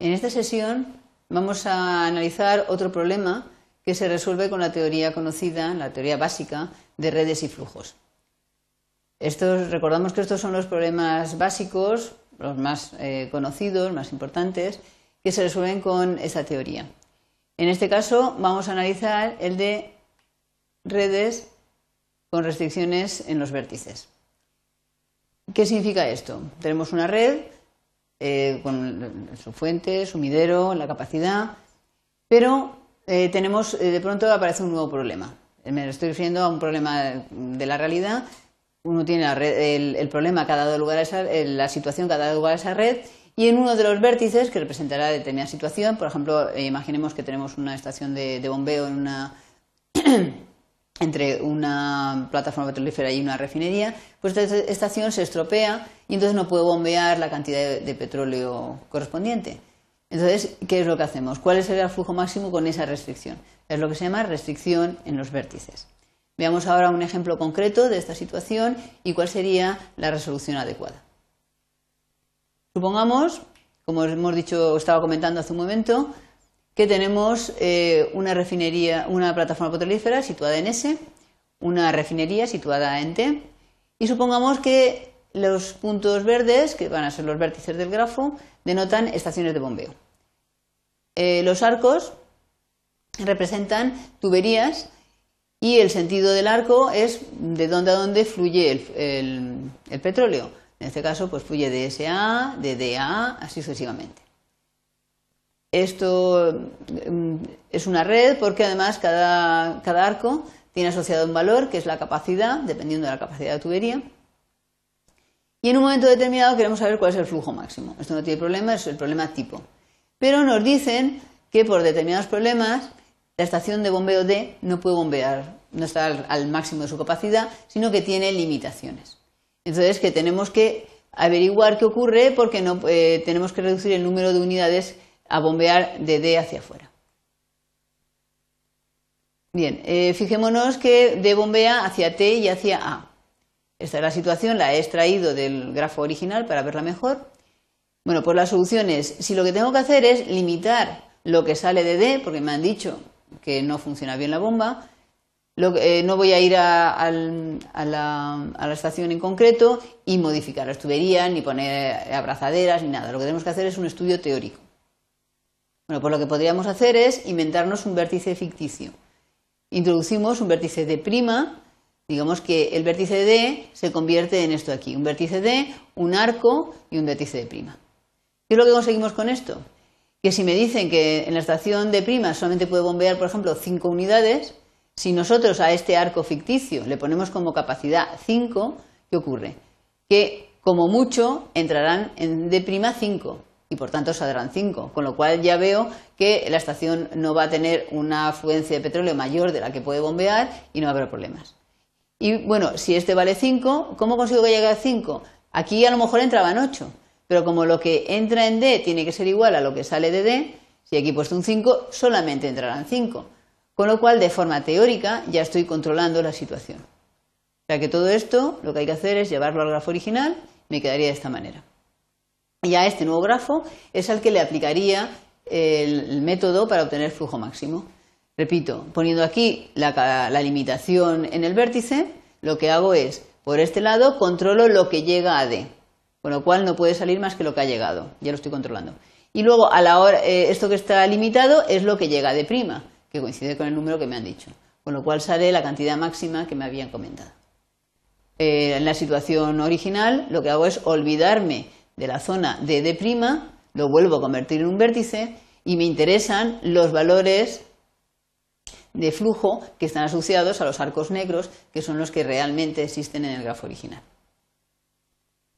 En esta sesión vamos a analizar otro problema que se resuelve con la teoría conocida, la teoría básica de redes y flujos. Estos, recordamos que estos son los problemas básicos, los más eh, conocidos, más importantes, que se resuelven con esta teoría. En este caso vamos a analizar el de redes con restricciones en los vértices. ¿Qué significa esto? Tenemos una red eh, con su fuente, sumidero, la capacidad, pero eh, tenemos, eh, de pronto aparece un nuevo problema. Me estoy refiriendo a un problema de la realidad. Uno tiene el, problema que ha dado lugar a esa, la situación que ha dado lugar a esa red y en uno de los vértices que representará determinada situación, por ejemplo, imaginemos que tenemos una estación de bombeo en una entre una plataforma petrolífera y una refinería, pues esta estación se estropea y entonces no puede bombear la cantidad de, petróleo correspondiente. Entonces, ¿qué es lo que hacemos? ¿Cuál sería el flujo máximo con esa restricción? Es lo que se llama restricción en los vértices. Veamos ahora un ejemplo concreto de esta situación y cuál sería la resolución adecuada. Supongamos, como hemos dicho, estaba comentando hace un momento, que tenemos eh, una refinería, una plataforma petrolífera situada en S, una refinería situada en T, y supongamos que los puntos verdes, que van a ser los vértices del grafo, denotan estaciones de bombeo. Eh, los arcos representan tuberías y el sentido del arco es de dónde a dónde fluye el, el petróleo. En este caso, pues fluye de SA, de DA, así sucesivamente. Esto mm, es una red porque además cada, arco tiene asociado un valor que es la capacidad, dependiendo de la capacidad de tubería. Y en un momento determinado queremos saber cuál es el flujo máximo. Esto no tiene problema, es el problema tipo. Pero nos dicen que por determinados problemas la estación de bombeo D no puede bombear, no está al, máximo de su capacidad, sino que tiene limitaciones. Entonces que tenemos que averiguar qué ocurre porque no, eh, tenemos que reducir el número de unidades a bombear de D hacia afuera. Bien, eh, fijémonos que D bombea hacia T y hacia A. Esta es la situación, la he extraído del grafo original para verla mejor. Bueno, pues la solución es, si lo que tengo que hacer es limitar lo que sale de D, porque me han dicho que no funciona bien la bomba, eh, no voy a ir a, la, a, la, estación en concreto y modificar las tuberías, ni poner abrazaderas, ni nada. Lo que tenemos que hacer es un estudio teórico. Bueno, pues lo que podríamos hacer es inventarnos un vértice ficticio. Introducimos un vértice de prima, digamos que el vértice D se convierte en esto aquí, un vértice D, un arco y un vértice de prima. ¿Qué es lo que conseguimos con esto? Que si me dicen que en la estación de prima solamente puede bombear, por ejemplo, 5 unidades, si nosotros a este arco ficticio le ponemos como capacidad 5, ¿qué ocurre? Que como mucho entrarán en de prima 5, y por tanto saldrán 5, con lo cual ya veo que la estación no va a tener una afluencia de petróleo mayor de la que puede bombear y no va a haber problemas. Y bueno, si este vale 5, ¿cómo consigo que llegue a 5? Aquí a lo mejor entraban 8, pero como lo que entra en D tiene que ser igual a lo que sale de D, si aquí he puesto un 5, solamente entrarán 5. Con lo cual, de forma teórica, ya estoy controlando la situación. O sea que todo esto lo que hay que hacer es llevarlo al grafo original, me quedaría de esta manera. Y a este nuevo grafo es al que le aplicaría el, método para obtener flujo máximo. Repito, poniendo aquí la, limitación en el vértice, lo que hago es, por este lado, controlo lo que llega a D, con lo cual no puede salir más que lo que ha llegado, ya lo estoy controlando. Y luego, a la hora, eh, esto que está limitado es lo que llega a D', que coincide con el número que me han dicho, con lo cual sale la cantidad máxima que me habían comentado. Eh, en la situación original, lo que hago es olvidarme de la zona de D', lo vuelvo a convertir en un vértice y me interesan los valores de flujo que están asociados a los arcos negros, que son los que realmente existen en el grafo original.